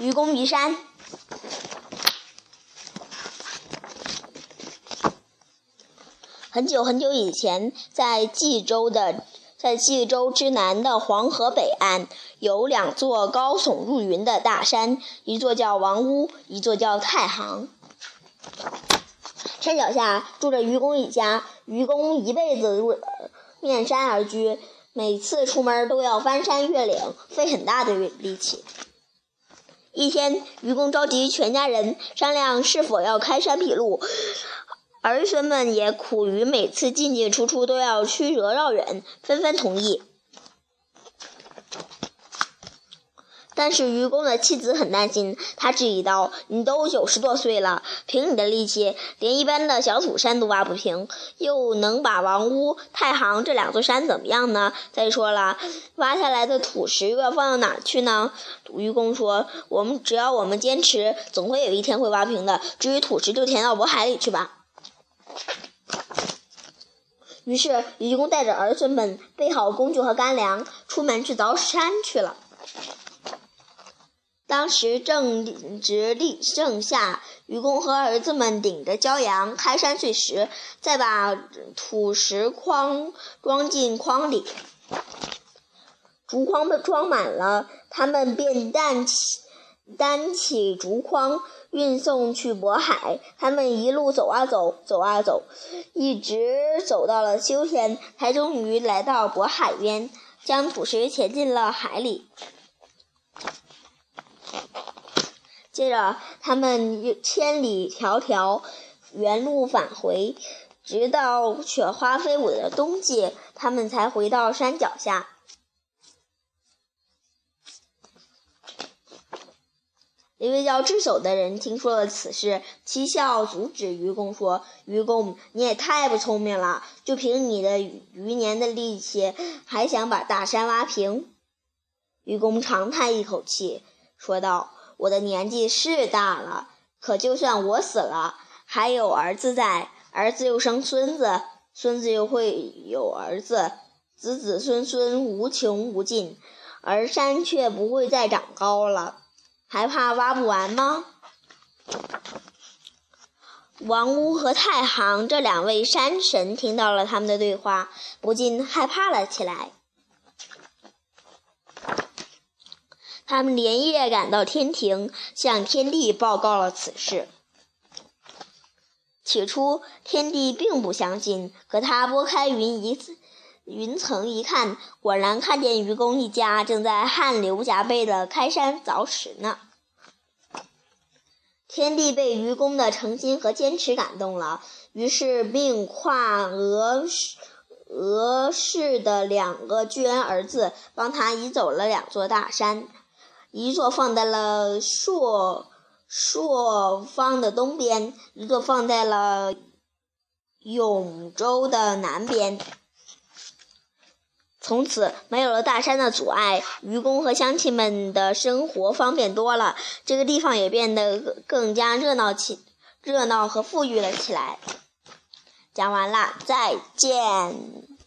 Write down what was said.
愚公移山。很久很久以前，在冀州的在冀州之南的黄河北岸，有两座高耸入云的大山，一座叫王屋，一座叫太行。山脚下住着愚公一家，愚公一辈子面山而居，每次出门都要翻山越岭，费很大的力气。一天，愚公召集全家人商量是否要开山辟路。儿孙们也苦于每次进进出出都要曲折绕远，纷纷同意。但是愚公的妻子很担心，他质疑道：“你都九十多岁了，凭你的力气，连一般的小土山都挖不平，又能把王屋、太行这两座山怎么样呢？再说了，挖下来的土石又要放到哪儿去呢？”愚公说：“我们只要我们坚持，总会有一天会挖平的。至于土石，就填到渤海里去吧。”于是，愚公带着儿孙们备好工具和干粮，出门去凿山去了。当时正值立盛夏，愚公和儿子们顶着骄阳开山碎石，再把土石筐装进筐里。竹筐被装满了，他们便担起担起竹筐。运送去渤海，他们一路走啊走，走啊走，一直走到了秋天，才终于来到渤海边，将土石潜进了海里。接着，他们又千里迢迢，原路返回，直到雪花飞舞的冬季，他们才回到山脚下。一位叫智叟的人听说了此事，讥笑阻止愚公说：“愚公，你也太不聪明了！就凭你的余年的力气，还想把大山挖平？”愚公长叹一口气，说道：“我的年纪是大了，可就算我死了，还有儿子在，儿子又生孙子，孙子又会有儿子，子子孙孙无穷无尽，而山却不会再长高了。”还怕挖不完吗？王屋和太行这两位山神听到了他们的对话，不禁害怕了起来。他们连夜赶到天庭，向天帝报告了此事。起初，天帝并不相信，可他拨开云一云层一看，果然看见愚公一家正在汗流浃背的开山凿石呢。天帝被愚公的诚心和坚持感动了，于是命跨额额氏的两个巨恩儿子帮他移走了两座大山，一座放在了朔朔方的东边，一座放在了永州的南边。从此没有了大山的阻碍，愚公和乡亲们的生活方便多了，这个地方也变得更加热闹起，热闹和富裕了起来。讲完了，再见。